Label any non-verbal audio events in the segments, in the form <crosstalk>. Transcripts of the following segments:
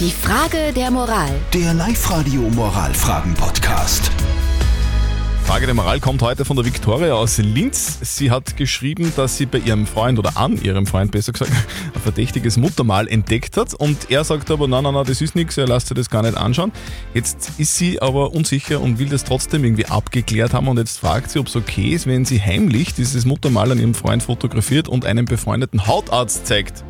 Die Frage der Moral. Der Live-Radio Moralfragen-Podcast. Frage der Moral kommt heute von der Viktoria aus Linz. Sie hat geschrieben, dass sie bei ihrem Freund oder an ihrem Freund besser gesagt <laughs> ein verdächtiges Muttermal entdeckt hat und er sagt aber, nein, nein, nein, das ist nichts, er lasst sich das gar nicht anschauen. Jetzt ist sie aber unsicher und will das trotzdem irgendwie abgeklärt haben und jetzt fragt sie, ob es okay ist, wenn sie heimlich dieses Muttermal an ihrem Freund fotografiert und einem befreundeten Hautarzt zeigt.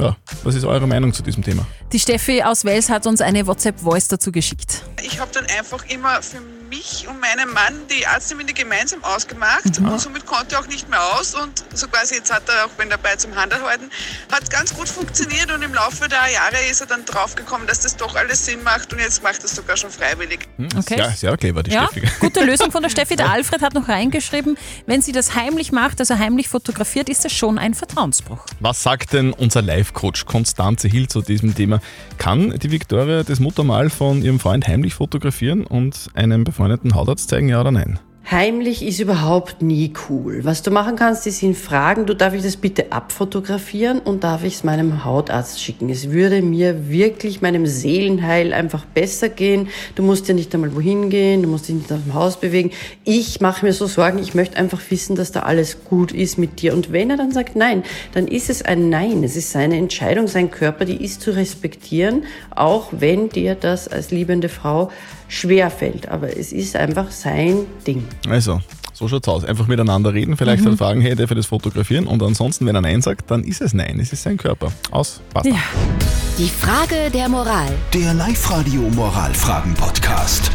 Ja, was ist eure Meinung zu diesem Thema? Die Steffi aus Wels hat uns eine WhatsApp-Voice dazu geschickt. Ich habe dann einfach immer für mich und meinen Mann die Arzttermine gemeinsam ausgemacht und somit konnte er auch nicht mehr aus und so quasi jetzt hat er auch wenn dabei zum Handel halten, hat ganz gut funktioniert und im Laufe der Jahre ist er dann draufgekommen, dass das doch alles Sinn macht und jetzt macht er es sogar schon freiwillig. Hm, Okay. Sehr, sehr clever, die Ja, Steffi. <laughs> gute Lösung von der Steffi. Der Alfred hat noch reingeschrieben, wenn sie das heimlich macht, also heimlich fotografiert, ist das schon ein Vertrauensbruch. Was sagt denn unser Live-Coach Konstanze Hill zu diesem Thema? Kann die Viktoria das Muttermal von ihrem Freund heimlich fotografieren und einem befreundeten Hautarzt zeigen, ja oder nein? Heimlich ist überhaupt nie cool. Was du machen kannst, ist ihn fragen, du darf ich das bitte abfotografieren und darf ich es meinem Hautarzt schicken. Es würde mir wirklich meinem Seelenheil einfach besser gehen. Du musst ja nicht einmal wohin gehen, du musst dich nicht aus dem Haus bewegen. Ich mache mir so Sorgen, ich möchte einfach wissen, dass da alles gut ist mit dir. Und wenn er dann sagt Nein, dann ist es ein Nein. Es ist seine Entscheidung, sein Körper, die ist zu respektieren, auch wenn dir das als liebende Frau schwerfällt. Aber es ist einfach sein Ding. Also, so schaut's aus. Einfach miteinander reden, vielleicht Mhm. halt fragen, hey, darf ich das fotografieren? Und ansonsten, wenn er Nein sagt, dann ist es Nein. Es ist sein Körper. Aus, basta. Ja. Die Frage der Moral. Der Live-Radio Moralfragen-Podcast.